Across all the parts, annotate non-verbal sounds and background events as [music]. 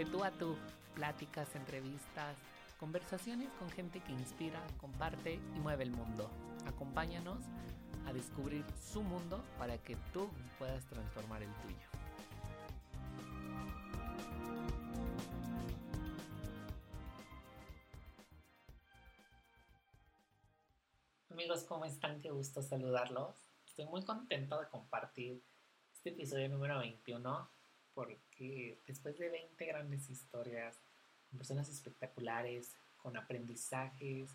de tú a tú, pláticas, entrevistas, conversaciones con gente que inspira, comparte y mueve el mundo. Acompáñanos a descubrir su mundo para que tú puedas transformar el tuyo. Amigos, ¿cómo están? Qué gusto saludarlos. Estoy muy contento de compartir este episodio número 21 porque después de 20 grandes historias, con personas espectaculares, con aprendizajes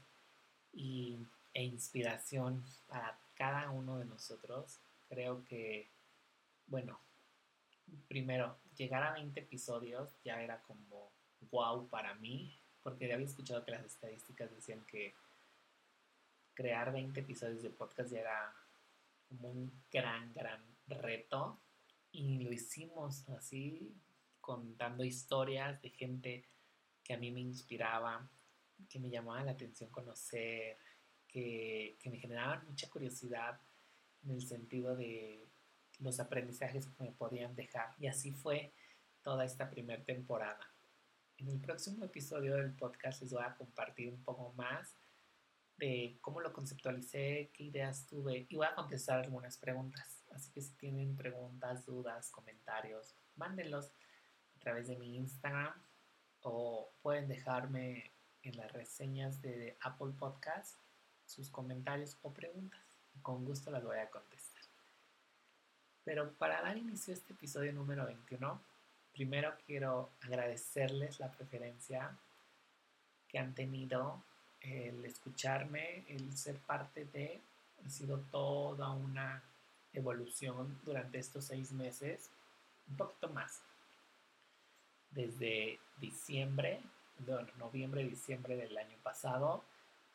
y, e inspiración para cada uno de nosotros, creo que, bueno, primero, llegar a 20 episodios ya era como wow para mí, porque ya había escuchado que las estadísticas decían que crear 20 episodios de podcast ya era como un gran, gran reto y lo hicimos así, contando historias de gente que a mí me inspiraba, que me llamaba la atención conocer, que, que me generaban mucha curiosidad en el sentido de los aprendizajes que me podían dejar. Y así fue toda esta primera temporada. En el próximo episodio del podcast les voy a compartir un poco más de cómo lo conceptualicé, qué ideas tuve y voy a contestar algunas preguntas. Así que si tienen preguntas, dudas, comentarios, mándenlos a través de mi Instagram o pueden dejarme en las reseñas de Apple Podcast sus comentarios o preguntas. Con gusto las voy a contestar. Pero para dar inicio a este episodio número 21, primero quiero agradecerles la preferencia que han tenido el escucharme, el ser parte de, ha sido toda una evolución durante estos seis meses, un poquito más. Desde diciembre, noviembre, diciembre del año pasado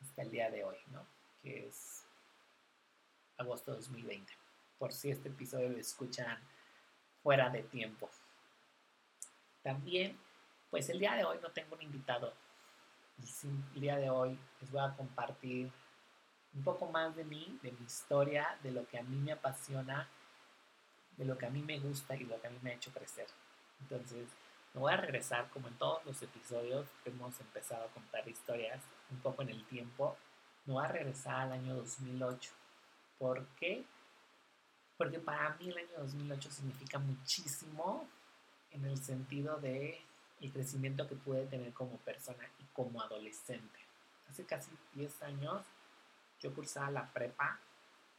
hasta el día de hoy, ¿no? Que es agosto de 2020. Por si este episodio lo escuchan fuera de tiempo. También, pues el día de hoy no tengo un invitado el día de hoy les voy a compartir un poco más de mí, de mi historia, de lo que a mí me apasiona, de lo que a mí me gusta y lo que a mí me ha hecho crecer. Entonces, me voy a regresar, como en todos los episodios hemos empezado a contar historias, un poco en el tiempo. Me voy a regresar al año 2008. ¿Por qué? Porque para mí el año 2008 significa muchísimo en el sentido de crecimiento que pude tener como persona y como adolescente. Hace casi 10 años yo cursaba la prepa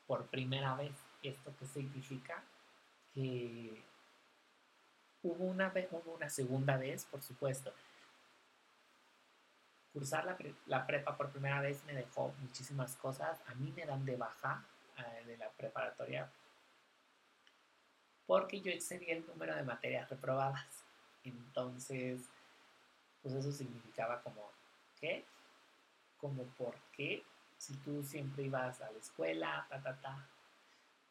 por primera vez. ¿Esto qué significa? Que hubo una, hubo una segunda vez, por supuesto. Cursar la, la, prepa por primera vez me dejó muchísimas cosas. A mí me dan de baja eh, de la preparatoria porque yo excedí el número de materias reprobadas. Entonces, pues eso significaba como, ¿qué? Como, ¿por qué? Si tú siempre ibas a la escuela, ta, ta, ta,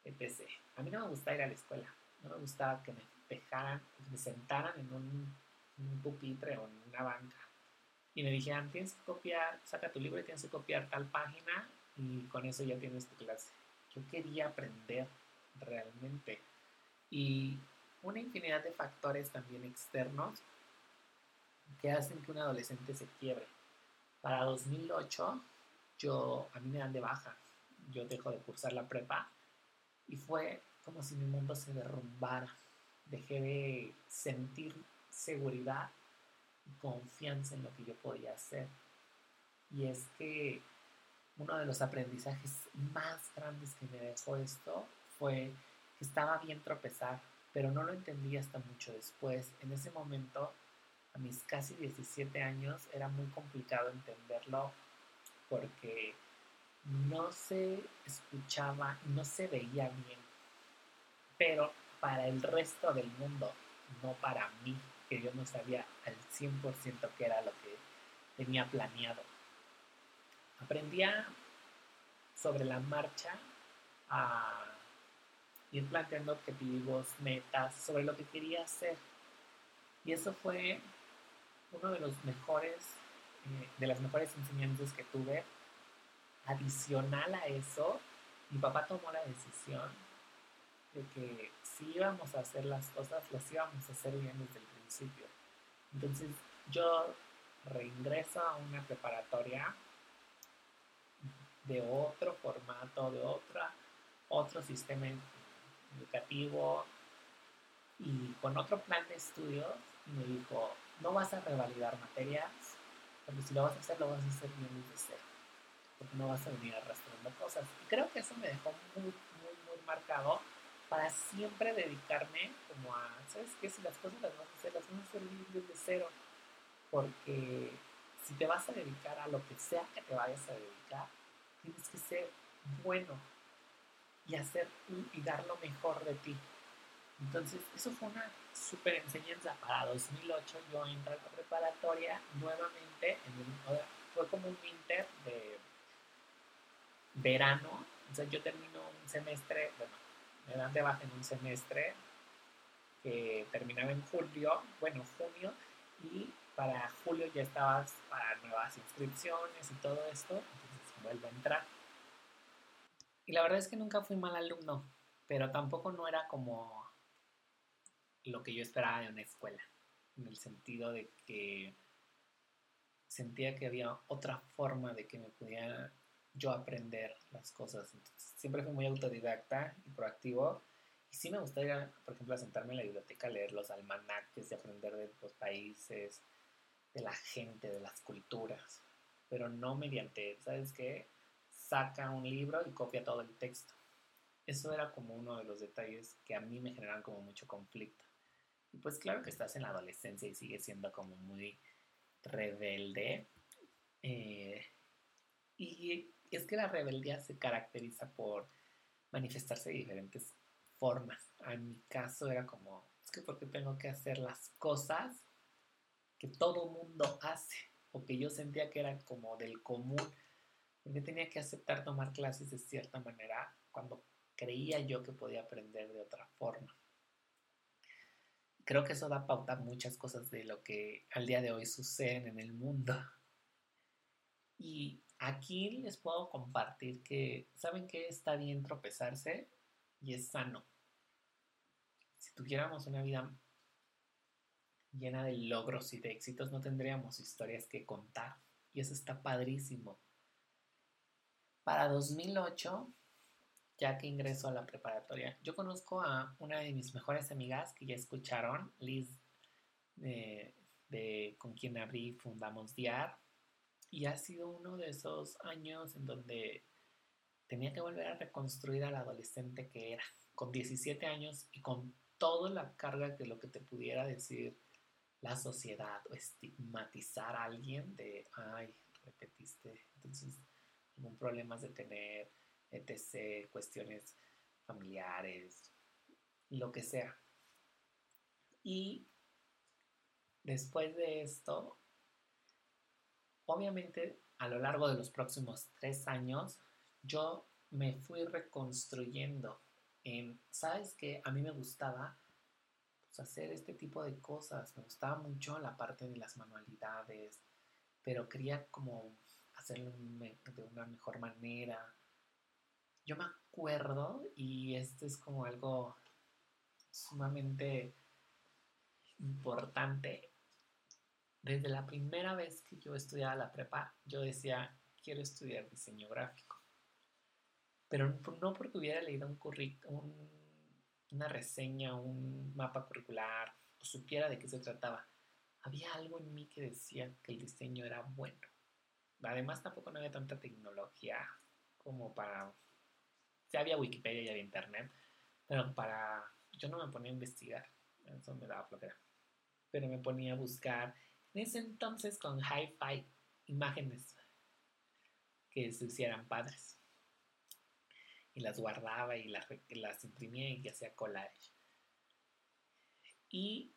etc. A mí no me gustaba ir a la escuela. No me gustaba que me dejaran, me sentaran en un, un pupitre o en una banca y me dijeran, tienes que copiar, saca tu libro y tienes que copiar tal página y con eso ya tienes tu clase. Yo quería aprender realmente. Y una infinidad de factores también externos que hacen que un adolescente se quiebre. Para 2008, yo, a mí me dan de baja, yo dejo de cursar la prepa y fue como si mi mundo se derrumbara. Dejé de sentir seguridad y confianza en lo que yo podía hacer. Y es que uno de los aprendizajes más grandes que me dejó esto fue que estaba bien tropezar, pero no lo entendí hasta mucho después. En ese momento, a mis casi 17 años, era muy complicado entenderlo porque no se escuchaba, no se veía bien, pero para el resto del mundo, no para mí, que yo no sabía al 100% qué era lo que tenía planeado. Aprendía sobre la marcha a ir planteando objetivos, metas, sobre lo que quería hacer. Y eso fue uno de los mejores, de las mejores enseñanzas que tuve. Adicional a eso, mi papá tomó la decisión de que si íbamos a hacer las cosas, las íbamos a hacer bien desde el principio. Entonces yo reingreso a una preparatoria de otro formato, de otra, otro sistema educativo y con otro plan de estudios. Me dijo, no vas a revalidar materias, porque si lo vas a hacer, lo vas a hacer bien desde cero, porque no vas a venir arrastrando cosas. Y creo que eso me dejó muy, muy, muy marcado para siempre dedicarme como a, ¿sabes qué? Si las cosas las vas a hacer, las vas a hacer bien desde cero, porque si te vas a dedicar a lo que sea que te vayas a dedicar, tienes que ser bueno y hacer y dar lo mejor de ti. Entonces, eso fue una súper enseñanza. Para 2008 yo entré a la preparatoria nuevamente, en fue como un winter de verano. O sea, yo termino un semestre, bueno, me dan de baja en un semestre que terminaba en julio, bueno, junio, y para julio ya estabas para nuevas inscripciones y todo esto, entonces vuelvo a entrar. Y la verdad es que nunca fui mal alumno, pero tampoco no era como lo que yo esperaba de una escuela, en el sentido de que sentía que había otra forma de que me pudiera yo aprender las cosas. siempre fui muy autodidacta y proactivo. Y sí me gustaría, por ejemplo, sentarme en la biblioteca leer los almanaques y aprender de los países, de la gente, de las culturas. Pero no mediante, ¿sabes qué? Saca un libro y copia todo el texto. Eso era como uno de los detalles que a mí me generaban como mucho conflicto. Y pues claro que estás en la adolescencia y sigues siendo como muy rebelde. Eh, y es que la rebeldía se caracteriza por manifestarse de diferentes formas. En mi caso era como, es que porque tengo que hacer las cosas que todo mundo hace o que yo sentía que eran como del común, porque tenía que aceptar tomar clases de cierta manera cuando creía yo que podía aprender de otra forma. Creo que eso da pauta a muchas cosas de lo que al día de hoy suceden en el mundo. Y Aquí les puedo compartir que, ¿saben que Está bien tropezarse y es sano. Si tuviéramos una vida llena de logros y de éxitos, no tendríamos historias que contar. Y eso está padrísimo. Para 2008, ya que ingreso a la preparatoria, yo conozco a una de mis mejores amigas que ya escucharon, Liz, de, con quien abrí fundamos DIAR. Y ha sido uno de esos años en donde tenía que volver a reconstruir al adolescente que era, con 17 años y con toda la carga de lo que te pudiera decir la sociedad o estigmatizar a alguien de, ay, repetiste, entonces ningún problema de tener, etc., cuestiones familiares, lo que sea. Y después de esto, obviamente a lo largo de los próximos tres años, yo me fui reconstruyendo en, ¿sabes qué? A mí me gustaba pues, hacer este tipo de cosas, me gustaba mucho la parte de las manualidades, pero quería como hacerlo de una mejor manera. Yo me acuerdo, y esto es como algo sumamente importante, desde la primera vez que yo estudiaba la prepa, yo decía, quiero estudiar diseño gráfico. Pero no porque hubiera leído un, una reseña, un mapa curricular, o supiera de qué se trataba. Había algo en mí que decía que el diseño era bueno. Además, tampoco no había tanta tecnología como para... Ya había Wikipedia y había Internet, pero para... Yo no me ponía a investigar, eso me daba flojera. Pero me ponía a buscar en ese entonces con hi-fi imágenes que se hicieran padres. Y las guardaba y las, las imprimía y hacía collage. Y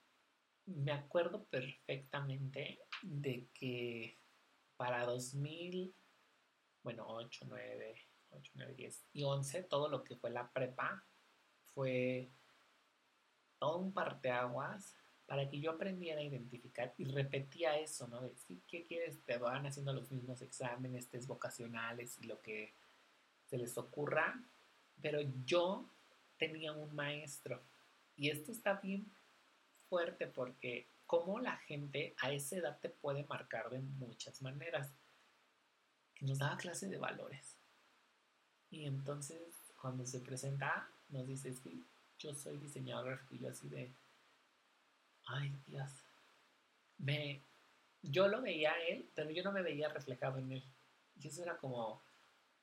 me acuerdo perfectamente de que para 2000, bueno, 8, 9, 8, 9, 10 y 11, todo lo que fue la prepa fue todo un parteaguas para que yo aprendiera a identificar y repetía eso, ¿no? De, ¿qué quieres? Te van haciendo los mismos exámenes, test vocacionales y lo que se les ocurra, pero yo tenía un maestro y esto está bien fuerte porque cómo la gente a esa edad te puede marcar de muchas maneras. Nos daba clase de valores. Y entonces, cuando se presenta, nos dice, es que yo soy diseñador gráfico y yo así de, ay Dios, me, yo lo veía a él, pero yo no me veía reflejado en él. Y eso era como,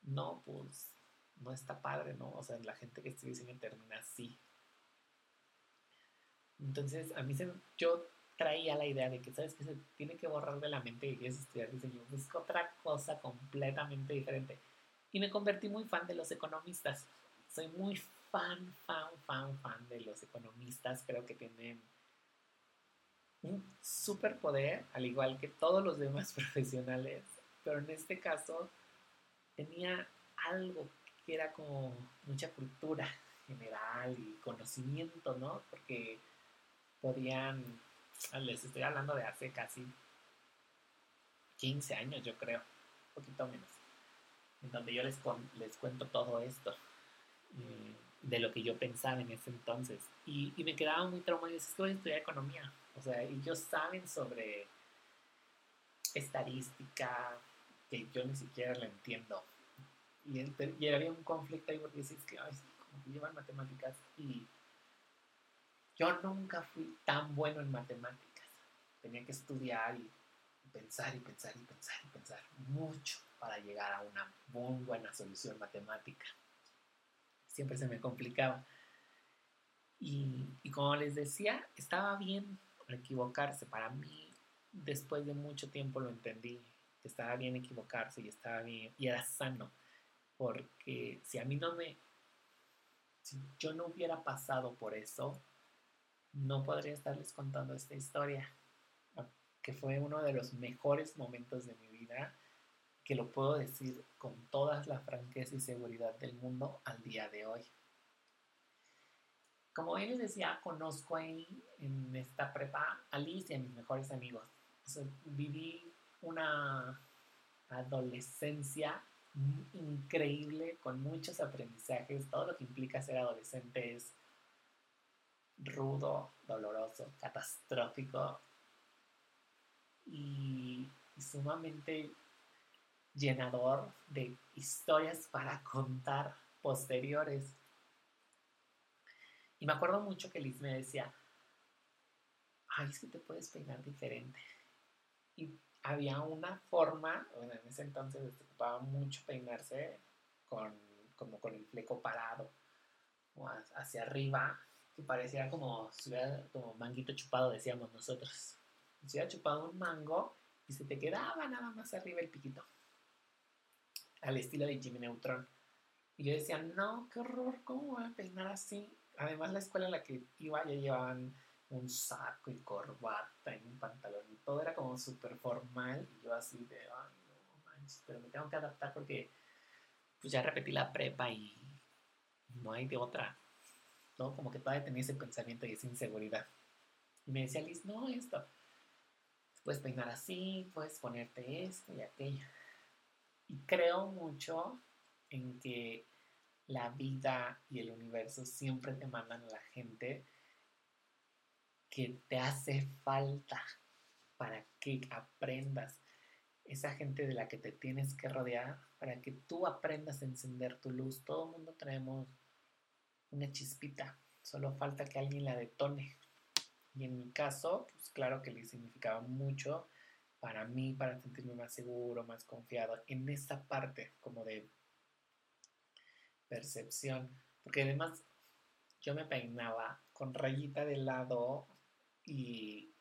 no, pues, no está padre, ¿no? O sea, la gente que estudia diseño termina así. Entonces, a mí se, yo traía la idea de que, ¿sabes que Se tiene que borrar de la mente y es estudiar diseño. Es otra cosa completamente diferente. Y me convertí muy fan de los economistas. Soy muy fan, fan, fan, fan de los economistas. Creo que tienen un superpoder, al igual que todos los demás [laughs] profesionales. Pero en este caso tenía algo que era como mucha cultura general y conocimiento, ¿no? Porque podían, les estoy hablando de hace casi 15 años, yo creo, un poquito menos, en donde yo les, les cuento todo esto, eh, de lo que yo pensaba en ese entonces. Y, me quedaba muy traumado y decía, voy a estudiar economía. O sea, ellos saben sobre estadística que yo ni siquiera la entiendo. Y, y había un conflicto ahí porque dices que, ay, como que llevan matemáticas y yo nunca fui tan bueno en matemáticas. Tenía que estudiar y pensar y pensar y pensar y pensar mucho para llegar a una muy buena solución matemática. Siempre se me complicaba. Y, como les decía, estaba bien equivocarse. Para mí, después de mucho tiempo lo entendí, estaba bien equivocarse y estaba bien, y era sano. Porque si a mí no me, si yo no hubiera pasado por eso, no podría estarles contando esta historia, que fue uno de los mejores momentos de mi vida, que lo puedo decir con toda la franqueza y seguridad del mundo al día de hoy. Como él les decía, conozco ahí en esta prepa a Liz y a mis mejores amigos. viví una adolescencia increíble con muchos aprendizajes. Todo lo que implica ser adolescente es rudo, doloroso, catastrófico y, sumamente llenador de historias para contar posteriores. Y me acuerdo mucho que Liz me decía, ay, es que te puedes peinar diferente. Y había una forma, bueno, en ese entonces se ocupaba mucho peinarse con, como con el fleco parado o hacia arriba que parecía como como manguito chupado, decíamos nosotros. Si hubiera chupado un mango y se te quedaba nada más arriba el piquito. Al estilo de Jimmy Neutron. Y yo decía, no, qué horror, ¿cómo voy a peinar así? Además, la escuela en la que iba ya llevaban un saco y corbata y un pantalón y todo era como súper formal. Y yo así de, ay, no manches, pero me tengo que adaptar porque pues ya repetí la prepa y no hay de otra. Como que todavía tenía ese pensamiento y esa inseguridad. Y me decía Liz, no, esto, puedes peinar así, puedes ponerte esto y aquello. Y creo mucho en que la vida y el universo siempre te mandan a la gente que te hace falta para que aprendas. Esa gente de la que te tienes que rodear para que tú aprendas a encender tu luz. Todo el mundo traemos una chispita, solo falta que alguien la detone. Y en mi caso, pues claro que le significaba mucho para mí, para sentirme más seguro, más confiado en esta parte como de percepción. Porque además yo me peinaba con rayita de lado y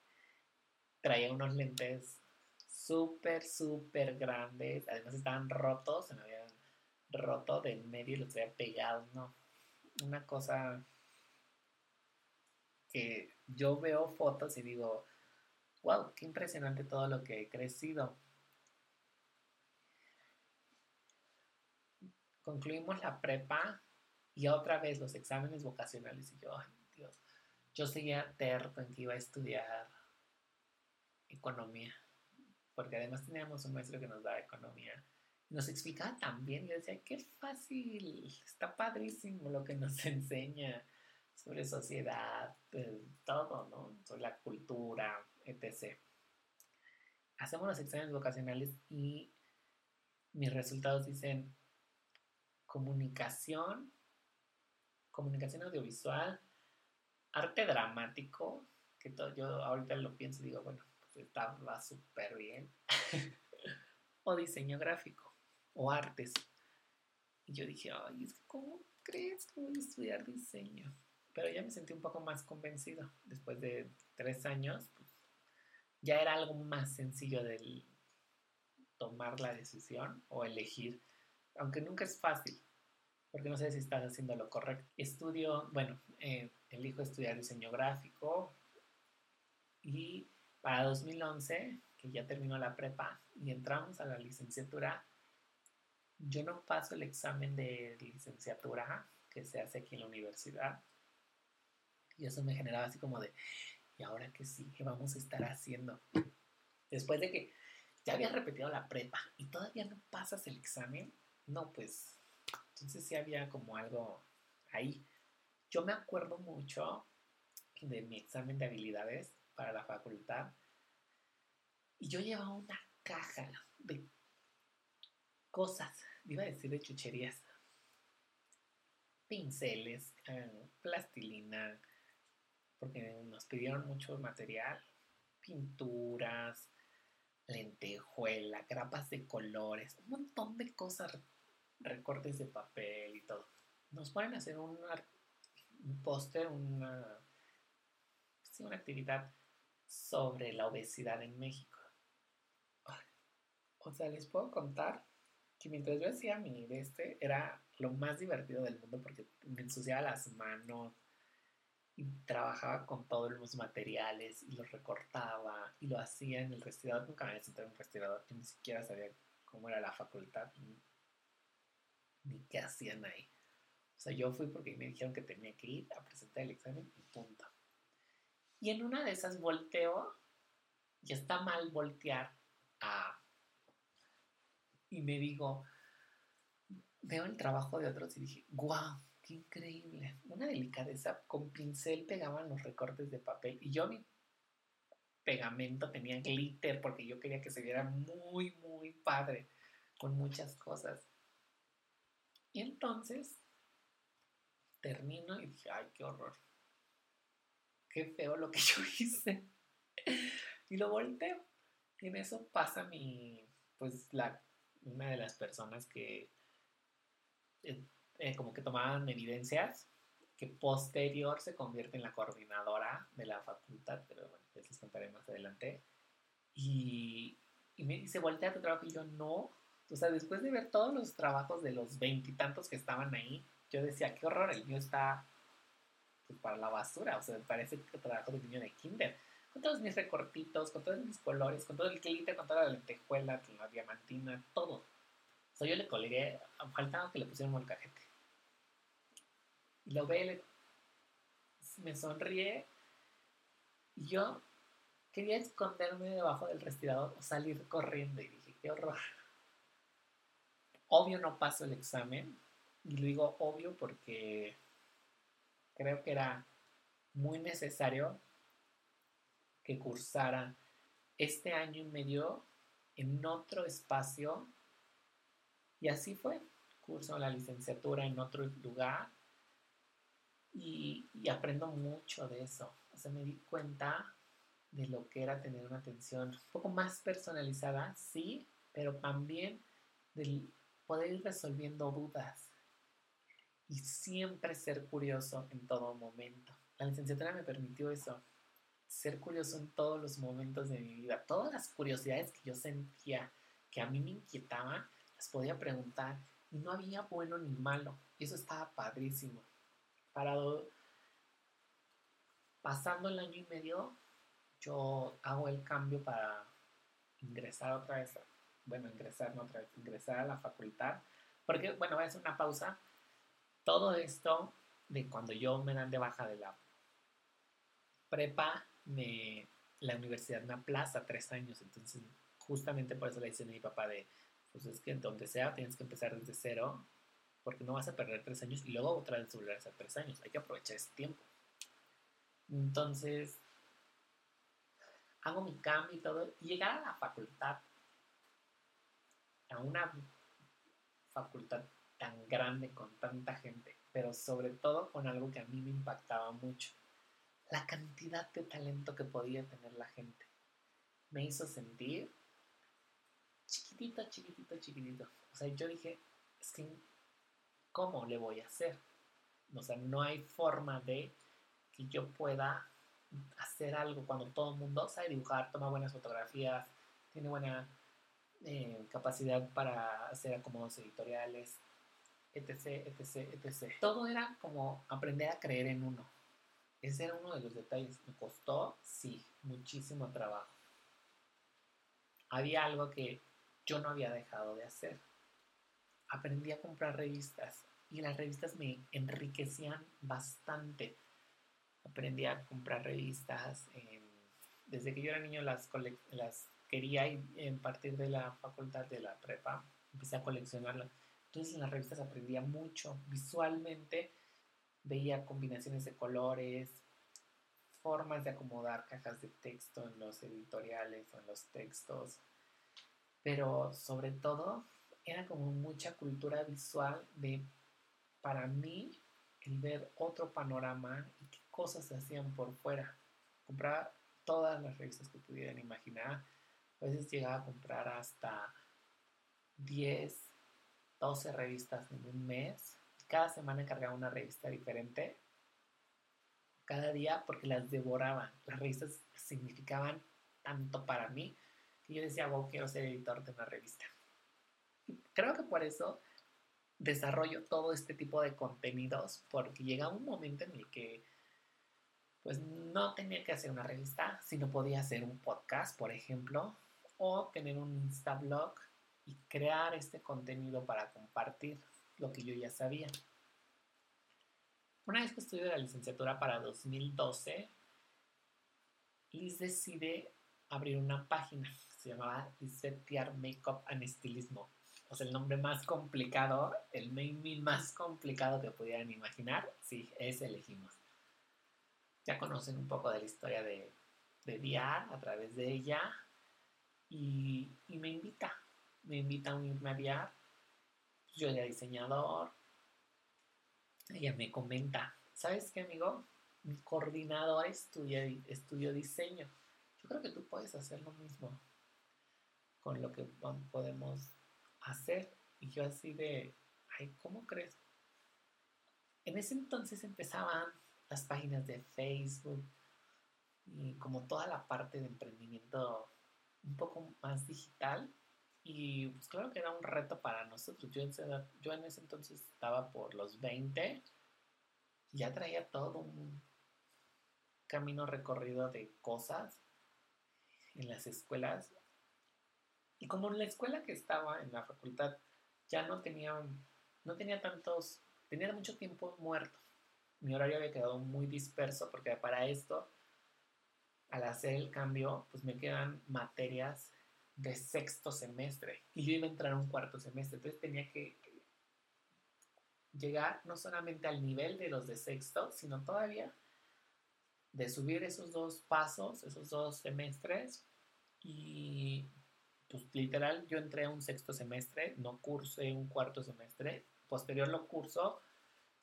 traía unos lentes súper, súper grandes. Además estaban rotos, se me habían roto del medio y los había pegado, ¿no? una cosa que yo veo fotos y digo, wow, qué impresionante todo lo que he crecido. Concluimos la prepa y otra vez los exámenes vocacionales y yo, ay Dios, yo seguía terco en que iba a estudiar economía, porque además teníamos un maestro que nos daba economía nos explicaba también, yo decía, qué fácil, está padrísimo lo que nos [laughs] enseña sobre sociedad, todo, ¿no? Sobre la cultura, Hacemos los exámenes vocacionales y mis resultados dicen comunicación, comunicación audiovisual, arte dramático, que todo, yo ahorita lo pienso y digo, bueno, pues estaba súper bien, [laughs] o diseño gráfico, o artes. Y yo dije, ay, ¿cómo crees que voy a estudiar diseño? Pero ya me sentí un poco más convencido. Después de tres años, ya era algo más sencillo del tomar la decisión o elegir, aunque nunca es fácil, porque no sé si estás haciendo lo correcto. Estudio, bueno, eh, elijo estudiar diseño gráfico y para 2011, que ya terminó la prepa y entramos a la licenciatura, yo no paso el examen de licenciatura que se hace aquí en la universidad. Y eso me generaba así como de, ¿y ahora qué sí? ¿Qué vamos a estar haciendo? Después de que ya había repetido la prepa y todavía no pasas el examen, no, pues, entonces sí había como algo ahí. Yo me acuerdo mucho de mi examen de habilidades para la facultad y yo llevaba una caja de cosas, iba a decir de chucherías, pinceles, eh, plastilina, porque nos pidieron mucho material, pinturas, lentejuela, grapas de colores, un montón de cosas, recortes de papel y todo. Nos a hacer un, póster, una, una actividad sobre la obesidad en México. O sea, les puedo contar que mientras yo hacía mi de este, era lo más divertido del mundo porque me ensuciaba las manos y trabajaba con todos los materiales y los recortaba y lo hacía en el respirador. Nunca me había sentado en un respirador, yo ni siquiera sabía cómo era la facultad ni, qué hacían ahí. O sea, yo fui porque me dijeron que tenía que ir a presentar el examen y punto. Y en una de esas volteo, y está mal voltear a y me digo, veo el trabajo de otros y dije, wow, qué increíble. Una delicadeza, con pincel pegaban los recortes de papel y yo mi pegamento tenía glitter porque yo quería que se viera muy, muy padre, con muchas cosas. Y entonces termino y dije, ay, qué horror. Qué feo lo que [laughs] yo hice. y lo volteo. Y en eso pasa mi, pues la una de las personas que eh, como que tomaban evidencias que posterior se convierte en la coordinadora de la facultad, pero bueno, les contaré más adelante. Y, me dice, voltea tu trabajo y yo no. O sea, después de ver todos los trabajos de los veintitantos que estaban ahí, yo decía, qué horror, el mío está pues, para la basura. O sea, parece que trabajo de niño de kinder con todos mis recortitos, con todos mis colores, con todo el glitter, con toda la lentejuela, con la diamantina, todo. O sea, yo le colgué, faltaba que le pusiera un molcajete. Lo ve, me sonríe, y yo quería esconderme debajo del respirador o salir corriendo, y dije, qué horror. Obvio no paso el examen, y lo digo obvio porque creo que era muy necesario que cursara este año y medio en otro espacio. Y así fue. Curso la licenciatura en otro lugar y, aprendo mucho de eso. O sea, me di cuenta de lo que era tener una atención un poco más personalizada, sí, pero también del poder ir resolviendo dudas y siempre ser curioso en todo momento. La licenciatura me permitió eso, ser curioso en todos los momentos de mi vida. Todas las curiosidades que yo sentía que a mí me inquietaban, las podía preguntar y no había bueno ni malo. Eso estaba padrísimo. Parado, pasando el año y medio, yo hago el cambio para ingresar otra vez, bueno, ingresar, no otra vez, ingresar a la facultad. Porque, bueno, voy a hacer una pausa. Todo esto de cuando yo me dan de baja de la prepa me, la universidad me aplaza tres años, entonces justamente por eso le dice a mi papá de, pues es que donde sea tienes que empezar desde cero, porque no vas a perder tres años y luego otra vez volver a hacer tres años, hay que aprovechar ese tiempo. Entonces, hago mi cambio y todo, y llegar a la facultad, a una facultad tan grande con tanta gente, pero sobre todo con algo que a mí me impactaba mucho, la cantidad de talento que podía tener la gente. Me hizo sentir chiquitito, chiquitito, chiquitito. O sea, yo dije, es que, ¿cómo le voy a hacer? O sea, no hay forma de que yo pueda hacer algo cuando todo el mundo sabe dibujar, toma buenas fotografías, tiene buena eh, capacidad para hacer acomodos editoriales, etc, etc, etc. Todo era como aprender a creer en uno. Ese era uno de los detalles. Me costó, sí, muchísimo trabajo. Había algo que yo no había dejado de hacer. Aprendí a comprar revistas y las revistas me enriquecían bastante. Aprendí a comprar revistas. desde que yo era niño las, las quería y en partir de la facultad de la prepa empecé a coleccionarlas. Entonces en las revistas aprendía mucho. Visualmente veía combinaciones de colores, formas de acomodar cajas de texto en los editoriales o en los textos. Pero sobre todo era como mucha cultura visual de para mí, el ver otro panorama y qué cosas se hacían por fuera. Compraba todas las revistas que pudieran imaginar. A veces llegaba a comprar hasta 10, 12 revistas en un mes. Cada semana cargaba una revista diferente. Cada día porque las devoraba. Las revistas significaban tanto para mí que yo decía, wow, quiero ser editor de una revista. Creo que por eso desarrollo todo este tipo de contenidos porque llega un momento en el que pues no tenía que hacer una revista, sino podía hacer un podcast, por ejemplo, o tener un Instablog y crear este contenido para compartir lo que yo ya sabía. Una vez que estudié la licenciatura para 2012, Liz decide abrir una página se llamaba Lisette Makeup and Estilismo o el nombre más complicado, el main más complicado que pudieran imaginar, sí, ese elegimos. Ya conocen un poco de la historia de, de a través de ella y, me invita, me invita a unirme a Diar. Yo era diseñador, ella me comenta, ¿sabes qué, amigo? Mi coordinador estudia, estudió diseño. Yo creo que tú puedes hacer lo mismo con lo que podemos hacer. Y yo así de, ay, ¿cómo crees? En ese entonces empezaban las páginas de Facebook y como toda la parte de emprendimiento un poco más digital. Y pues claro que era un reto para nosotros. Yo en, yo en ese entonces estaba por los 20 y ya traía todo un camino recorrido de cosas en las escuelas y como en la escuela que estaba, en la facultad, ya no tenía, no tenía tantos, tenía mucho tiempo muerto. Mi horario había quedado muy disperso porque para esto, al hacer el cambio, pues me quedan materias de sexto semestre y yo iba a entrar a un cuarto semestre. Entonces tenía que llegar no solamente al nivel de los de sexto, sino todavía de subir esos dos pasos, esos dos semestres y pues literal, yo entré a un sexto semestre, no cursé un cuarto semestre, posterior lo curso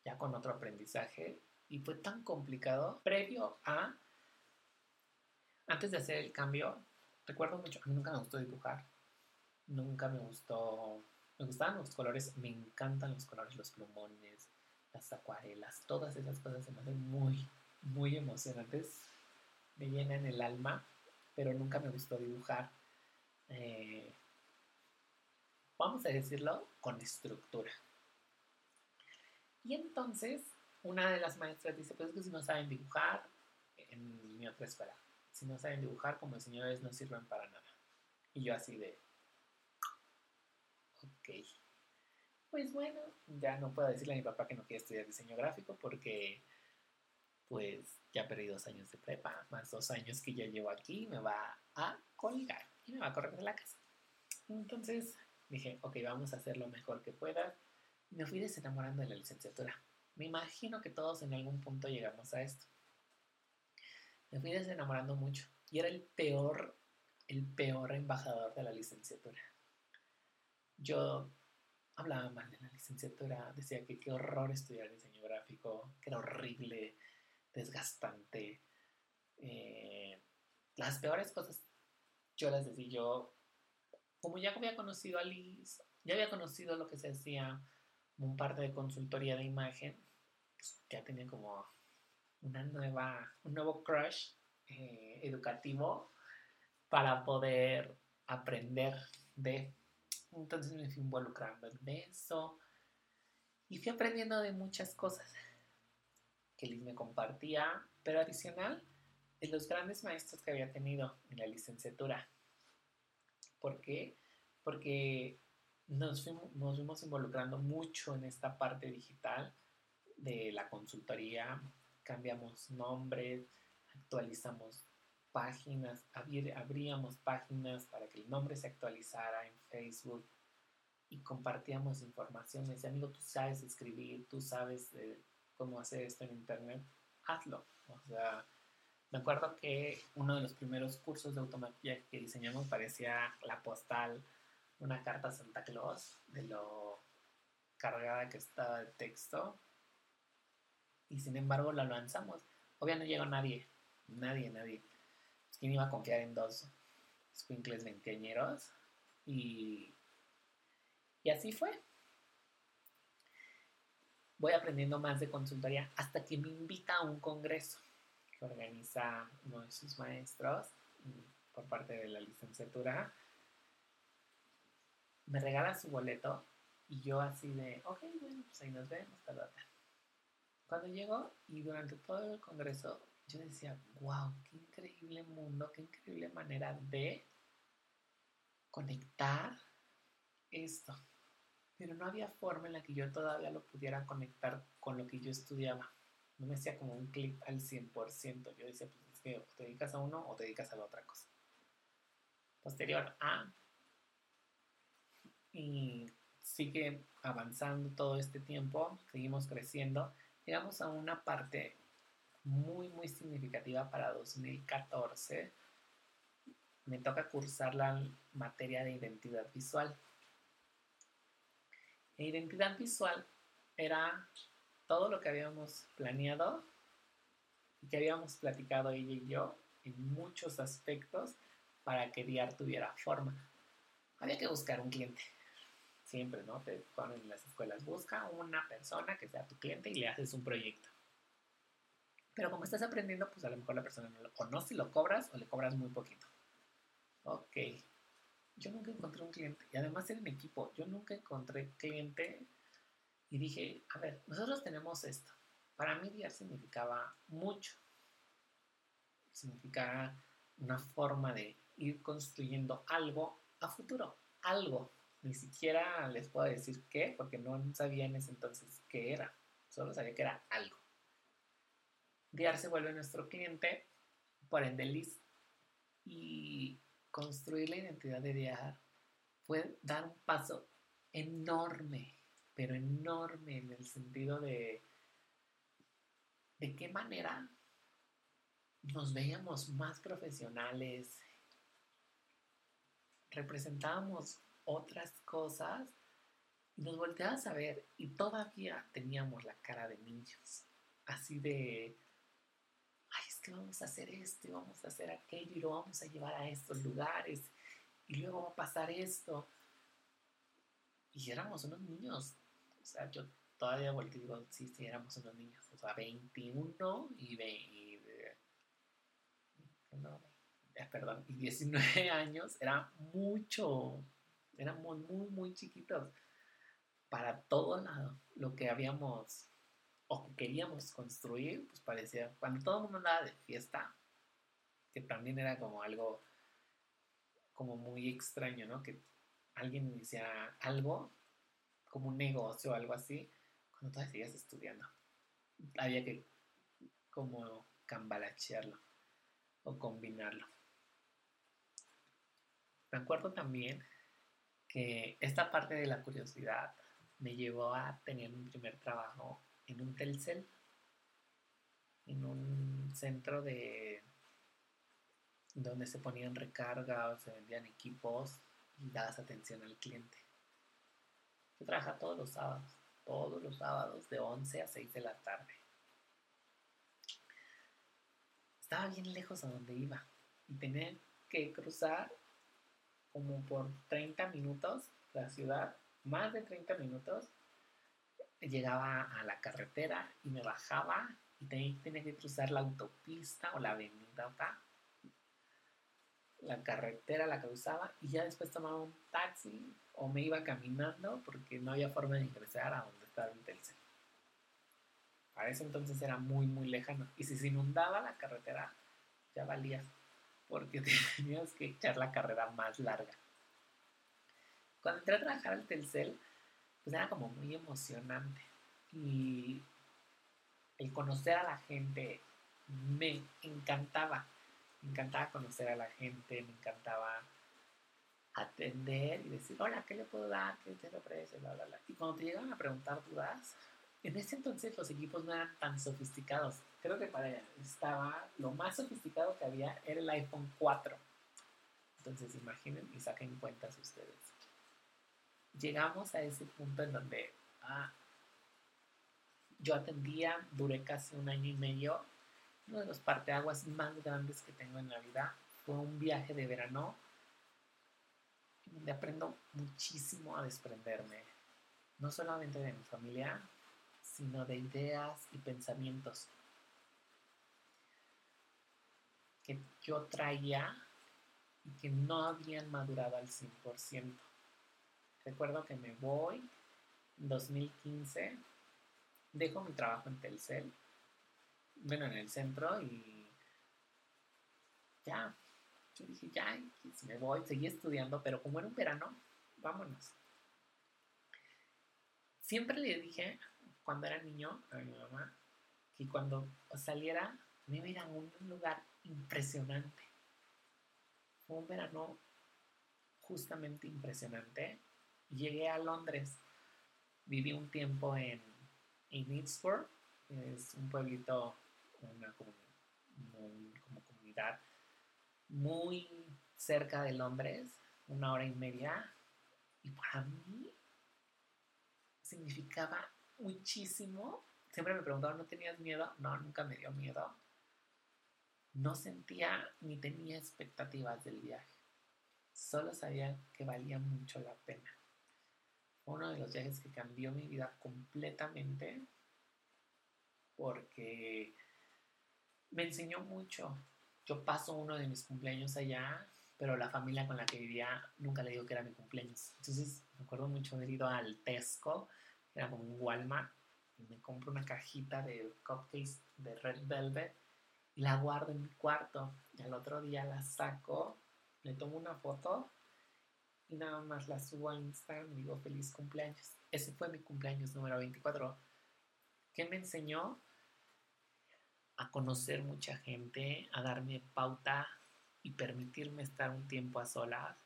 ya con otro aprendizaje y fue tan complicado. Previo a, antes de hacer el cambio, recuerdo mucho, a mí nunca me gustó dibujar, nunca me gustó, me gustaban los colores, me encantan los colores, los plumones, las acuarelas, todas esas cosas se me hacen muy, muy emocionantes, me llenan el alma, pero nunca me gustó dibujar eh, vamos a decirlo, con estructura. Y entonces una de las maestras dice, pues que si no saben dibujar, en mi otra escuela, si no saben dibujar como señores no sirven para nada. Y yo así de, ok. Pues bueno, ya no puedo decirle a mi papá que no quiere estudiar diseño gráfico porque pues ya perdí dos años de prepa, más dos años que ya llevo aquí, me va a colgar y me va a correr de la casa. Entonces dije, ok, vamos a hacer lo mejor que pueda. Me fui desenamorando de la licenciatura. Me imagino que todos en algún punto llegamos a esto. Me fui desenamorando mucho. y era el peor, el peor embajador de la licenciatura. Yo hablaba mal de la licenciatura, decía que qué horror estudiar diseño gráfico, que era horrible, desgastante. Eh, las peores cosas yo las decía yo, como ya había conocido a Liz, ya había conocido lo que se hacía un parte de consultoría de imagen, pues ya tenía como una nueva, un nuevo crush eh, educativo para poder aprender de. Entonces me fui involucrando en eso y fui aprendiendo de muchas cosas que Liz me compartía, pero adicional de los grandes maestros que había tenido en la licenciatura. ¿Por qué? Porque nos fuimos, involucrando mucho en esta parte digital de la consultoría, cambiamos nombres, actualizamos páginas, abríamos páginas para que el nombre se actualizara en Facebook y compartíamos información. Me decía, amigo, tú sabes escribir, tú sabes eh, cómo hacer esto en Internet, hazlo. O sea, me acuerdo que uno de los primeros cursos de automaquillaje que diseñamos parecía la postal, una carta Santa Claus, de lo cargada que estaba el texto. Y sin embargo lo lanzamos. Obviamente no llegó nadie, nadie, nadie. ¿Quién iba a confiar en dos squinkles veinteañeros? Y, y así fue. Voy aprendiendo más de consultoría hasta que me invita a un congreso que organiza uno de sus maestros mm, por parte de la licenciatura. Me regala su boleto y yo así de, ok, bueno, pues ahí nos vemos, tal, tal. Cuando llego y durante todo el congreso yo decía, wow, qué increíble mundo, qué increíble manera de conectar esto. Pero no había forma en la que yo todavía lo pudiera conectar con lo que yo estudiaba. No me hacía como un clip al 100%. Yo decía, pues es que te dedicas a uno o te dedicas a la otra cosa. Posterior a... Y sigue avanzando todo este tiempo, seguimos creciendo. Llegamos a una parte muy, muy significativa para 2014. Me toca cursar la materia de identidad visual. E identidad visual era todo lo que habíamos planeado y que habíamos platicado ella y yo en muchos aspectos para que DIAR tuviera forma. Había que buscar un cliente. Siempre, ¿no? Te ponen en las escuelas, busca una persona que sea tu cliente y le haces un proyecto. Pero como estás aprendiendo, pues a lo mejor la persona no lo conoce lo cobras o le cobras muy poquito. Ok. Yo nunca encontré un cliente. Y además era en equipo. Yo nunca encontré cliente. Y dije, a ver, nosotros tenemos esto. Para mí DIAR significaba mucho. Significaba una forma de ir construyendo algo a futuro. Algo. Ni siquiera les puedo decir qué, porque no sabía en ese entonces qué era. Solo sabía que era algo. Diar se vuelve nuestro cliente, por ende Liz. Y construir la identidad de Diar fue dar un paso enorme, pero enorme en el sentido de de qué manera nos veíamos más profesionales, representábamos otras cosas nos volteabas a ver y todavía teníamos la cara de niños, así de vamos a hacer esto y vamos a hacer aquello y lo vamos a llevar a estos lugares y luego va a pasar esto. Y éramos unos niños. O sea, yo todavía volteo y digo, sí, sí, éramos unos niños. O sea, 21 y, 20, no, perdón, y 19 [laughs] años era mucho. Éramos muy, muy chiquitos para todo lado, lo que habíamos o que queríamos construir, pues parecía, cuando todo el mundo andaba de fiesta, que también era como algo como muy extraño, ¿no? Que alguien hiciera algo, como un negocio o algo así, cuando todavía seguías estudiando. Había que como cambalachearlo o combinarlo. Me acuerdo también que esta parte de la curiosidad me llevó a tener un primer trabajo en un Telcel, en un centro de, donde se ponían recargas, se vendían equipos y dabas atención al cliente. Yo trabajaba todos los sábados, todos los sábados de 11 a 6 de la tarde. Estaba bien lejos a donde iba y tenía que cruzar como por 30 minutos la ciudad, más de 30 minutos. Llegaba a la carretera y me bajaba y tenía, que cruzar la autopista o la avenida acá la carretera la cruzaba y ya después tomaba un taxi o me iba caminando porque no había forma de ingresar a donde estaba el Telcel. A ese entonces era muy, muy lejano. Y si se inundaba la carretera, ya valía porque [laughs] tenías que echar la carrera más larga. Cuando entré a trabajar al Telcel, pues era como muy emocionante. Y el conocer a la gente me encantaba me encantaba conocer a la gente, me encantaba atender y decir, hola, ¿qué le puedo dar? ¿Qué te ofrece? Bla, bla, bla. Y cuando te llegaban a preguntar dudas, en ese entonces los equipos no eran tan sofisticados. Creo que para estaba lo más sofisticado que había era el iPhone 4. Entonces imaginen y saquen cuentas ustedes. Llegamos a ese punto en donde ah, yo atendía, duré casi un año y medio uno de los parteaguas más grandes que tengo en la vida fue un viaje de verano donde aprendo muchísimo a desprenderme, no solamente de mi familia, sino de ideas y pensamientos que yo traía y que no habían madurado al 100%. Recuerdo que me voy en 2015, dejo mi trabajo en Telcel bueno, en el centro y ya, yo dije, ya, me voy, seguí estudiando, pero como era un verano, vámonos. Siempre le dije, cuando era niño, a mi mamá, que cuando saliera me iba a ir a un lugar impresionante. Fue un verano justamente impresionante. Llegué a Londres, viví un tiempo en, en es un pueblito una comunidad muy cerca de Londres, una hora y media, y para mí significaba muchísimo. Siempre me preguntaban, ¿no tenías miedo? No, nunca me dio miedo. No sentía ni tenía expectativas del viaje. Solo sabía que valía mucho la pena. Uno de los viajes que cambió mi vida completamente porque me enseñó mucho. Yo paso uno de mis cumpleaños allá, pero la familia con la que vivía nunca le digo que era mi cumpleaños. Entonces me acuerdo mucho haber ido al Tesco, era como un Walmart, y me compro una cajita de cupcakes de Red Velvet y la guardo en mi cuarto. Y al otro día la saco, le tomo una foto y nada más la subo a Instagram y digo feliz cumpleaños. Ese fue mi cumpleaños número 24. ¿Qué me enseñó? A conocer mucha gente, a darme pauta y permitirme estar un tiempo a solas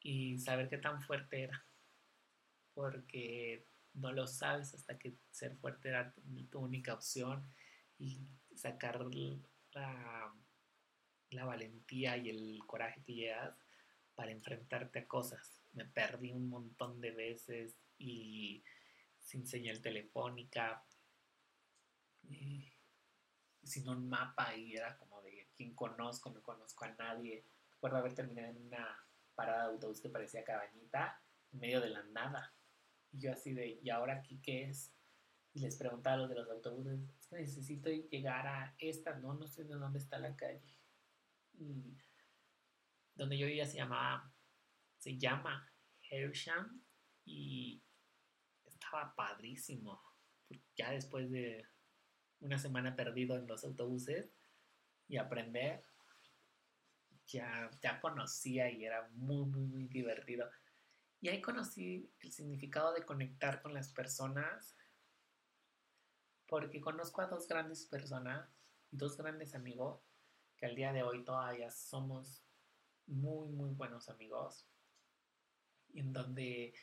y saber qué tan fuerte era. Porque no lo sabes hasta que ser fuerte era tu, única opción y sacar la, valentía y el coraje que llevas para enfrentarte a cosas. Me perdí un montón de veces y sin señal telefónica. Sin un mapa y era como de quién conozco, no conozco a nadie. Recuerdo haber terminado en una parada de autobús que parecía cabañita en medio de la nada. Y yo así de, ¿y ahora aquí qué es? Y les preguntaba a los de los autobuses, necesito llegar a esta, no, no sé de dónde está la calle. Y donde yo vivía se llamaba, se llama Hersham y estaba padrísimo. Ya después de una semana perdido en los autobuses y aprender, ya, ya conocía y era muy, muy, muy divertido. Y ahí conocí el significado de conectar con las personas, porque conozco a dos grandes personas, dos grandes amigos, que al día de hoy todavía somos muy, muy buenos amigos, en donde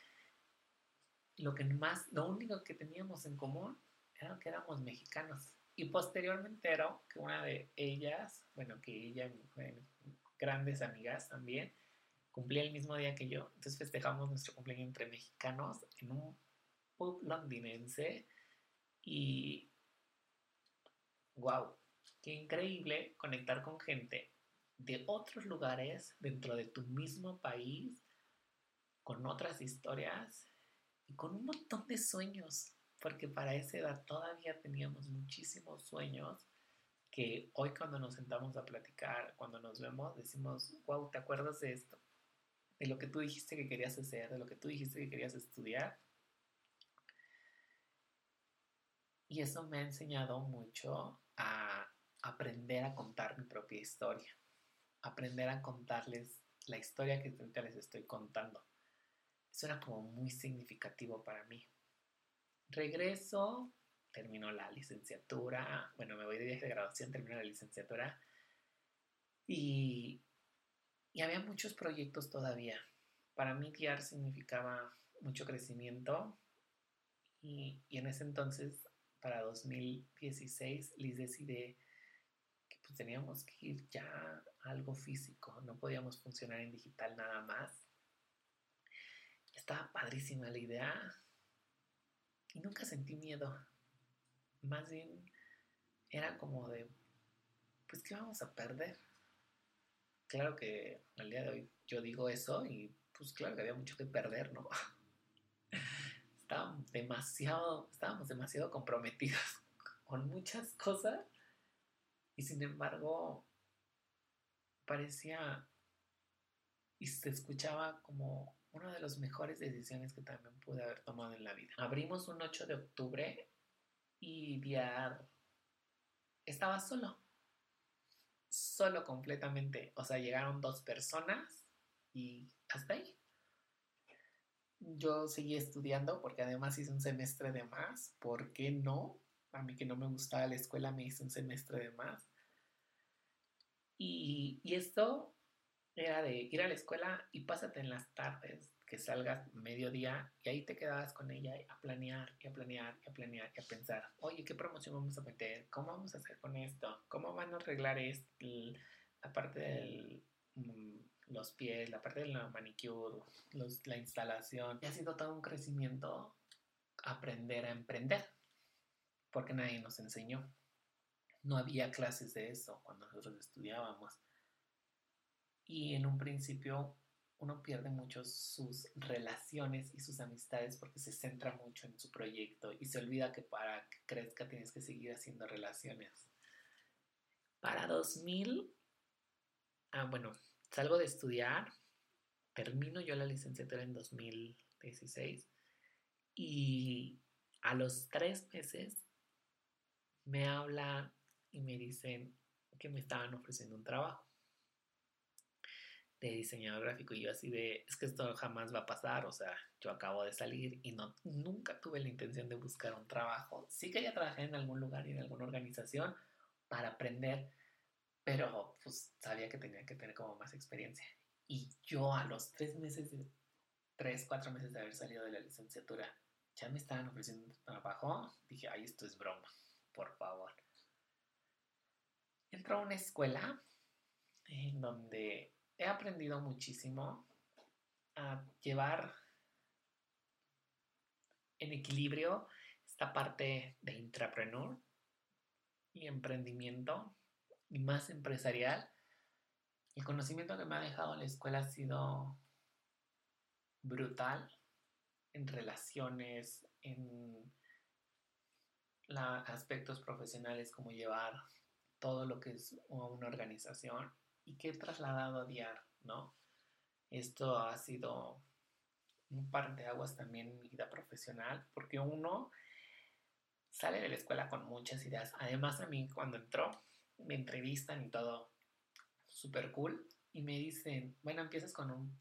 lo que más, lo único que teníamos en común que éramos mexicanos Y posteriormente era que una de ellas, bueno, que ella, grandes amigas también, cumplía el mismo día que yo. Entonces festejamos nuestro cumpleaños entre mexicanos en un pub londinense. Y wow, qué increíble conectar con gente de otros lugares dentro de tu mismo país, con otras historias y con un montón de sueños, porque para esa edad todavía teníamos muchísimos sueños que hoy cuando nos sentamos a platicar, cuando nos vemos, decimos, wow, ¿te acuerdas de esto? De lo que tú dijiste que querías hacer, de lo que tú dijiste que querías estudiar. Y eso me ha enseñado mucho a aprender a contar mi propia historia, aprender a contarles la historia que les estoy contando. Eso era como muy significativo para mí. Regreso, termino la licenciatura, bueno, me voy de viaje de graduación, termino la licenciatura y, y había muchos proyectos todavía. Para mí guiar significaba mucho crecimiento y, y en ese entonces, para 2016, les decidí pues teníamos que ir ya a algo físico, no podíamos funcionar en digital nada más. Estaba padrísima la idea y nunca sentí miedo. Más bien era como de, pues, ¿qué vamos a perder? Claro que al día de hoy yo digo eso y pues claro que había mucho que perder, ¿no? [laughs] Estábamos demasiado, estábamos demasiado comprometidos [laughs] con muchas cosas y sin embargo, parecía y se escuchaba como una de las mejores decisiones que también pude haber tomado en la vida. Abrimos un 8 de octubre y Diar estaba solo. Solo completamente. O sea, llegaron dos personas y hasta ahí. Yo seguí estudiando porque además hice un semestre de más. ¿Por qué no? a mí que no me gustaba la escuela me hice un semestre de más. Y, y esto era de ir a la escuela y pásate en las tardes, que salgas mediodía y ahí te quedabas con ella a planear y a planear y a planear y a pensar, oye, ¿qué promoción vamos a meter? ¿Cómo vamos a hacer con esto? ¿Cómo van a arreglar esto? la parte de mm, los pies, la parte de la manicure, la instalación. Y ha sido todo un crecimiento aprender a emprender porque nadie nos enseñó. No había clases de eso cuando nosotros estudiábamos. Y en un principio uno pierde mucho sus relaciones y sus amistades porque se centra mucho en su proyecto y se olvida que para que crezca tienes que seguir haciendo relaciones. Para 2000, ah, bueno, salgo de estudiar, termino yo la licenciatura en 2016 y a los tres meses me hablan y me dicen que me estaban ofreciendo un trabajo de diseñador gráfico y yo así de, es que esto jamás va a pasar, o sea, yo acabo de salir y no, nunca tuve la intención de buscar un trabajo. Sí que ya trabajé en algún lugar y en alguna organización para aprender, pero pues sabía que tenía que tener como más experiencia. Y yo a los tres meses, tres, cuatro meses de haber salido de la licenciatura, ya me estaban ofreciendo trabajo, dije, ay, esto es broma por favor. Entro a una escuela en donde he aprendido muchísimo a llevar en equilibrio esta parte de intrapreneur y emprendimiento y más empresarial. El conocimiento que me ha dejado la escuela ha sido brutal en relaciones, en aspectos profesionales como llevar todo lo que es una organización y que he trasladado a diar, ¿no? Esto ha sido un par de aguas también en mi vida profesional, porque uno sale de la escuela con muchas ideas. Además, a mí cuando entró, me entrevistan y todo súper cool, y me dicen, bueno, empiezas con un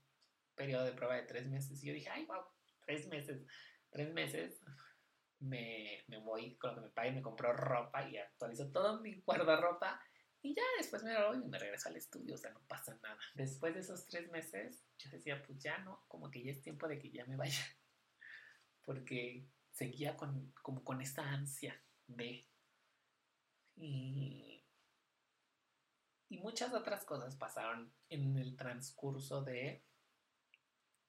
periodo de prueba de tres meses. Y yo dije, ay, wow, tres meses. Tres meses, me, me voy con lo que me pague, me compro ropa y actualizo todo mi guardarropa y ya después me regreso al estudio, o sea, no pasa nada. Después de esos tres meses, yo decía, pues ya no, como que ya es tiempo de que ya me vaya, [laughs] porque seguía con, como con esta ansia de... Y, y muchas otras cosas pasaron en el transcurso de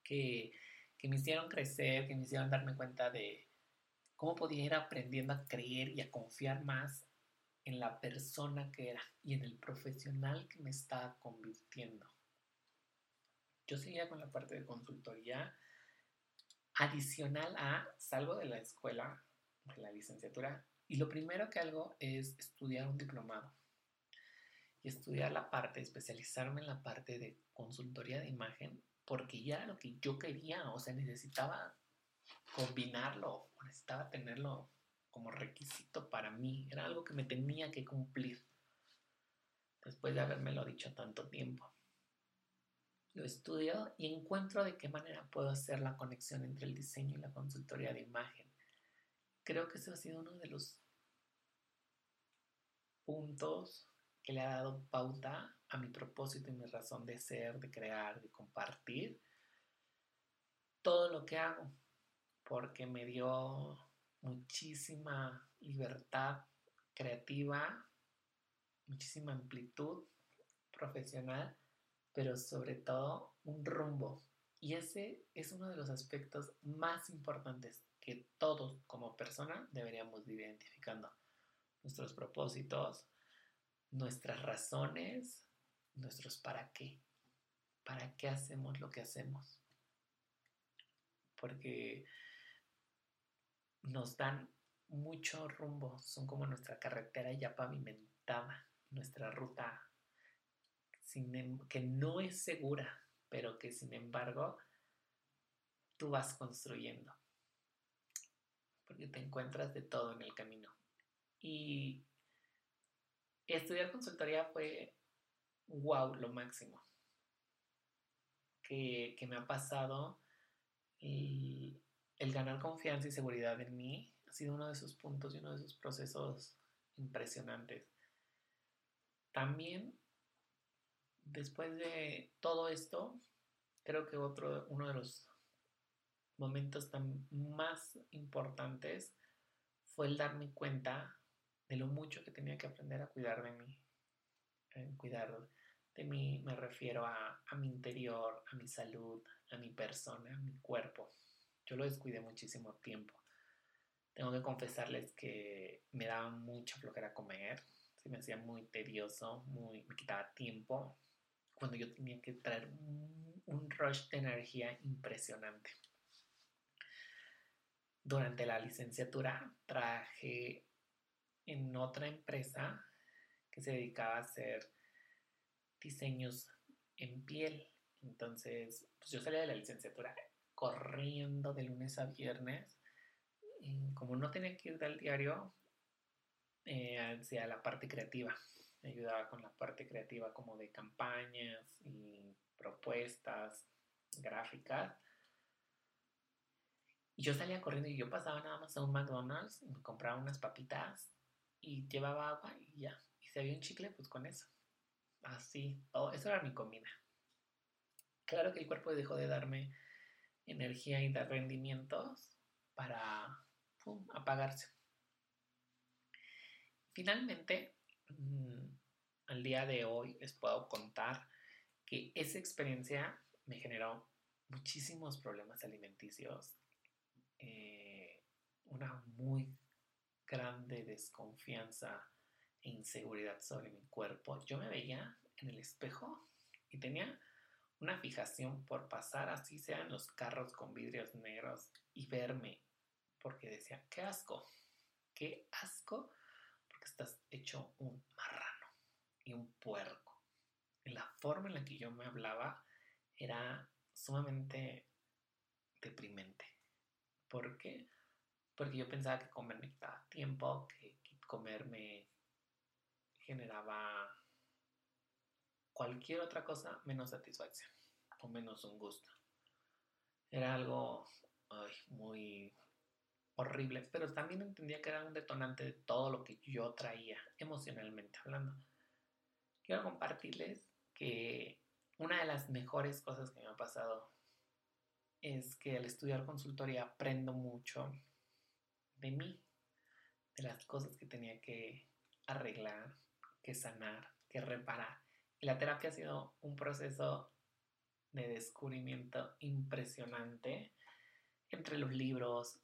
que, que me hicieron crecer, que me hicieron darme cuenta de cómo podía ir aprendiendo a creer y a confiar más en la persona que era y en el profesional que me estaba convirtiendo. Yo seguía con la parte de consultoría adicional a salgo de la escuela, de la licenciatura, y lo primero que hago es estudiar un diplomado y estudiar la parte, especializarme en la parte de consultoría de imagen, porque ya era lo que yo quería, o sea, necesitaba combinarlo, necesitaba tenerlo como requisito para mí, era algo que me tenía que cumplir después de habérmelo dicho tanto tiempo. Lo estudio y encuentro de qué manera puedo hacer la conexión entre el diseño y la consultoría de imagen. Creo que ese ha sido uno de los puntos que le ha dado pauta a mi propósito y mi razón de ser, de crear, de compartir todo lo que hago, porque me dio muchísima libertad creativa, muchísima amplitud profesional, pero sobre todo un rumbo. Y ese es uno de los aspectos más importantes que todos como persona deberíamos ir identificando. Nuestros propósitos, nuestras razones, nuestros para qué. ¿Para qué hacemos lo que hacemos? Porque nos dan mucho rumbo, son como nuestra carretera ya pavimentada, nuestra ruta em, que no es segura, pero que sin embargo tú vas construyendo, porque te encuentras de todo en el camino. Y estudiar consultoría fue, wow, lo máximo que, que me ha pasado. Y el ganar confianza y seguridad en mí ha sido uno de esos puntos y uno de esos procesos impresionantes. También, después de todo esto, creo que otro, uno de los momentos tan más importantes fue el darme cuenta de lo mucho que tenía que aprender a cuidar de mí. cuidar de mí me refiero a, a mi interior, a mi salud, a mi persona, a mi cuerpo. Yo lo descuidé muchísimo tiempo. Tengo que confesarles que me daba mucha flojera comer, se me hacía muy tedioso, muy, me quitaba tiempo cuando yo tenía que traer un, rush de energía impresionante. Durante la licenciatura traje en otra empresa que se dedicaba a hacer diseños en piel. Entonces, pues yo salía de la licenciatura corriendo de lunes a viernes. Como no tenía que ir del diario, eh, hacia la parte creativa. Me ayudaba con la parte creativa como de campañas y propuestas gráficas. Y yo salía corriendo y yo pasaba nada más a un McDonald's y me compraba unas papitas y llevaba agua y ya. Y si había un chicle, pues con eso. Así, todo. Eso era mi comida. Claro que el cuerpo dejó de darme energía y de rendimientos para apagarse. Finalmente, mm, al día de hoy les puedo contar que esa experiencia me generó muchísimos problemas alimenticios, eh, una muy grande desconfianza e inseguridad sobre mi cuerpo. Yo me veía en el espejo y tenía una fijación por pasar así sean los carros con vidrios negros y verme, porque decía, qué asco, qué asco, porque estás hecho un marrano y un puerco. La forma en la que yo me hablaba era sumamente deprimente. ¿Por qué? Porque yo pensaba que comer me quitaba tiempo, que comer me generaba cualquier otra cosa menos satisfacción o menos un gusto. Era algo muy horrible, pero también entendía que era un detonante de todo lo que yo traía emocionalmente hablando. Quiero compartirles que una de las mejores cosas que me ha pasado es que al estudiar consultoría aprendo mucho de mí, de las cosas que tenía que arreglar, que sanar, que reparar. La terapia ha sido un proceso de descubrimiento impresionante entre los libros,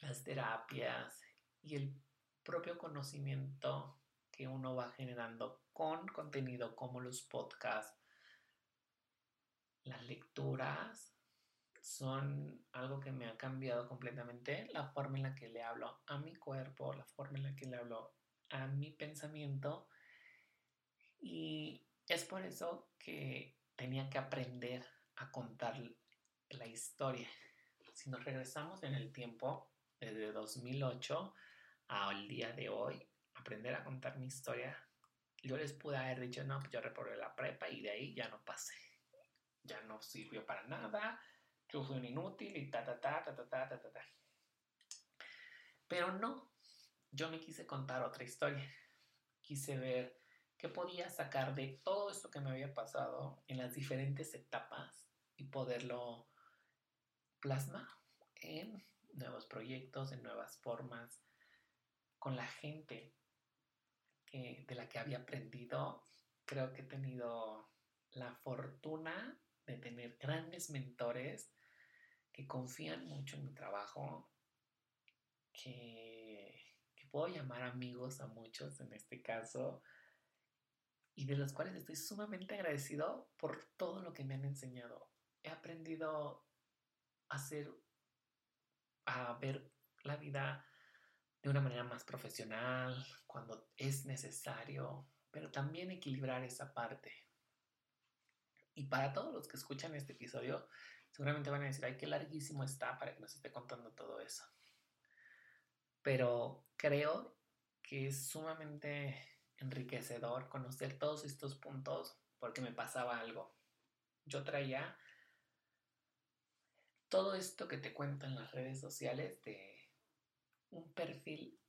las terapias y el propio conocimiento que uno va generando con contenido como los podcasts, las lecturas son algo que me ha cambiado completamente la forma en la que le hablo a mi cuerpo, la forma en la que le hablo a mi pensamiento y es por eso que tenía que aprender a contar la historia. Si nos regresamos en el tiempo, desde 2008 al día de hoy, aprender a contar mi historia, yo les pude haber dicho, no, pues yo reprobé la prepa y de ahí ya no pasé. Ya no sirvió para nada, yo fui un inútil y ta, ta, ta, ta, ta, ta, ta, ta. Pero no, yo me quise contar otra historia. Quise ver qué podía sacar de todo esto que me había pasado en las diferentes etapas y poderlo plasmar en nuevos proyectos, en nuevas formas, con la gente que, de la que había aprendido. Creo que he tenido la fortuna de tener grandes mentores que confían mucho en mi trabajo, que, que puedo llamar amigos a muchos en este caso, y de los cuales estoy sumamente agradecido por todo lo que me han enseñado. He aprendido a hacer, a ver la vida de una manera más profesional, cuando es necesario, pero también equilibrar esa parte. Y para todos los que escuchan este episodio, seguramente van a decir, ay, qué larguísimo está para que nos esté contando todo eso. Pero creo que es sumamente enriquecedor conocer todos estos puntos porque me pasaba algo. Yo traía todo esto que te cuento en las redes sociales de un perfil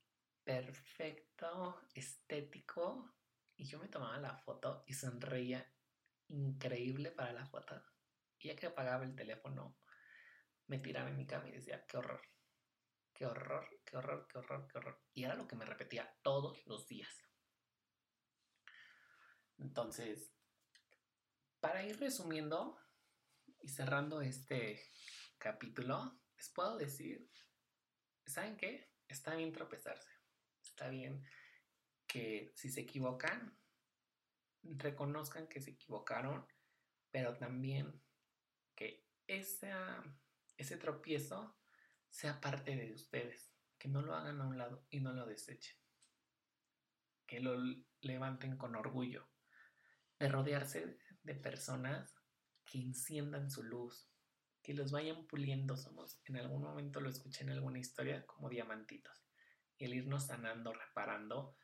perfecto, estético, y yo me tomaba la foto y sonreía increíble para la foto. Y ya que apagaba el teléfono, me tiraba en mi cama y decía, qué horror, qué horror, qué horror, qué horror, qué horror. Y era lo que me repetía todos los días. Entonces, para ir resumiendo y cerrando este capítulo, les puedo decir, ¿saben qué? Está bien tropezarse. Está bien que si se equivocan, reconozcan que se equivocaron, pero también que ese tropiezo sea parte de ustedes, que no lo hagan a un lado y no lo desechen, que lo levanten con orgullo, de rodearse de personas que enciendan su luz, que los vayan puliendo. Somos, en algún momento lo escuché en alguna historia, como diamantitos. Y el irnos sanando, reparando,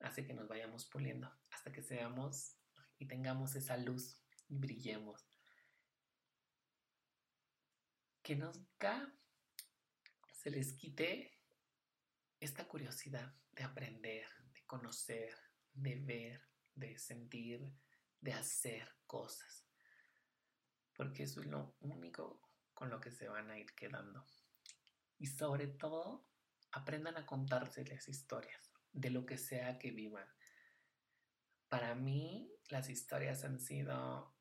hace que nos vayamos puliendo hasta que seamos y tengamos esa luz y brillemos. Que nunca se les quite esta curiosidad de aprender, de conocer, de ver, de sentir, de hacer cosas. Porque eso es lo único con lo que se van a ir quedando. Y sobre todo, aprendan a contarse las historias de lo que sea que vivan. Para mí, las historias han sido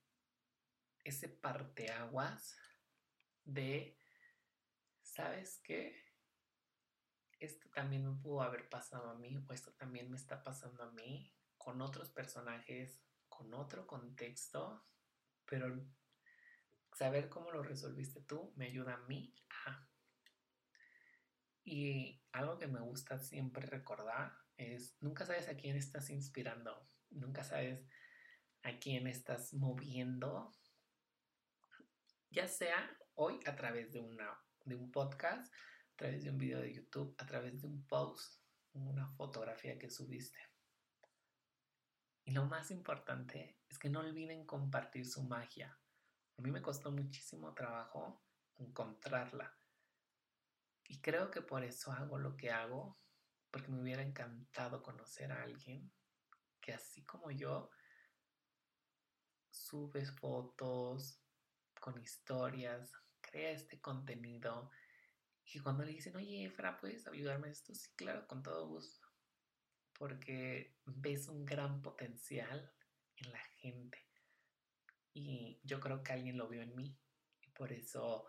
ese parteaguas de, ¿sabes qué? Esto también me pudo haber pasado a mí, o esto también me está pasando a mí, con otros personajes otro contexto, pero saber cómo lo resolviste tú me ayuda a mí. Y algo que me gusta siempre recordar es, nunca sabes a quién estás inspirando, nunca sabes a quién estás moviendo, ya sea hoy a través de, una, de un podcast, a través de un video de YouTube, a través de un post, una fotografía que subiste. Y lo más importante es que no olviden compartir su magia. A mí me costó muchísimo trabajo encontrarla. Y creo que por eso hago lo que hago, porque me hubiera encantado conocer a alguien que así como yo sube fotos con historias, crea este contenido y cuando le dicen, oye, Efra, ¿puedes ayudarme esto? Sí, claro, con todo gusto porque ves un gran potencial en la gente. Y yo creo que alguien lo vio en mí y por eso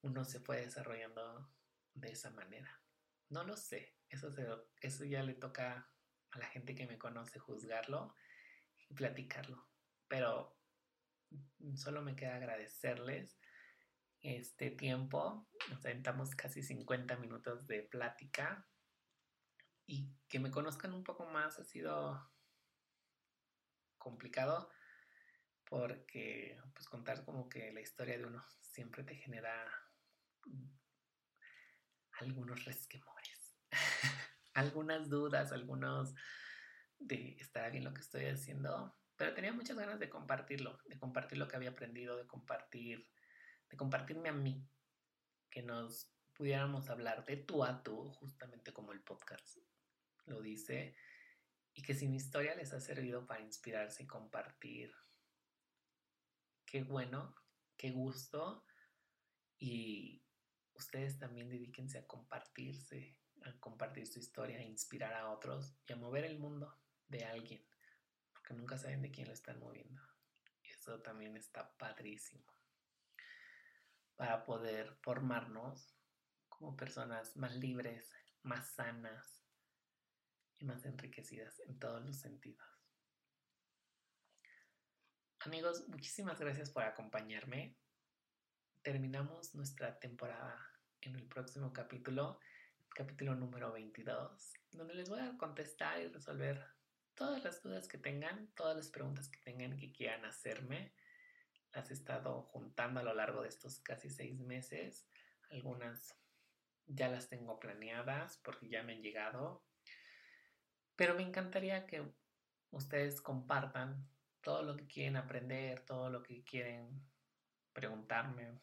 uno se fue desarrollando de esa manera. No lo sé, eso, eso ya le toca a la gente que me conoce juzgarlo y platicarlo. Pero solo me queda agradecerles este tiempo. Nos aventamos casi 50 minutos de plática y que me conozcan un poco más ha sido complicado porque pues contar como que la historia de uno siempre te genera algunos resquemores, [laughs] algunas dudas, algunos de estar bien lo que estoy haciendo, pero tenía muchas ganas de compartirlo, de compartir lo que había aprendido, de compartir, de compartirme a mí, que nos pudiéramos hablar de tú a tú, justamente como el podcast y que si mi historia les ha servido para inspirarse y compartir, qué bueno, qué gusto, y ustedes también dedíquense a compartirse, a compartir su historia, a inspirar a otros y a mover el mundo de alguien, porque nunca saben de quién lo están moviendo. Y eso también está padrísimo. Para poder formarnos como personas más libres, más sanas más enriquecidas en todos los sentidos. Amigos, muchísimas gracias por acompañarme terminamos nuestra temporada en el próximo capítulo, capítulo número 22, donde les voy a contestar y resolver todas las dudas que tengan, todas las preguntas que tengan que quieran hacerme. Las he estado juntando a lo largo de estos casi seis meses. Algunas ya las tengo planeadas porque ya me han llegado. Pero me encantaría que ustedes compartan todo lo que quieren aprender, todo lo que quieren preguntarme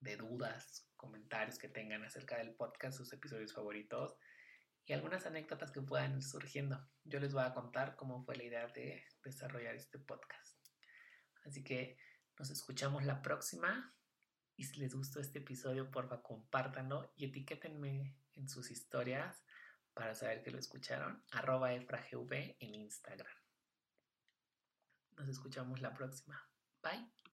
de dudas, comentarios que tengan acerca del podcast, sus episodios favoritos y algunas anécdotas que puedan ir surgiendo. Yo les voy a contar cómo fue la idea de desarrollar este podcast. Así que nos escuchamos la próxima y si les gustó este episodio, porfa, compártanlo y etiquétenme en sus historias para saber que lo escucharon. Arroba efragv en Instagram. Nos escuchamos la próxima. Bye.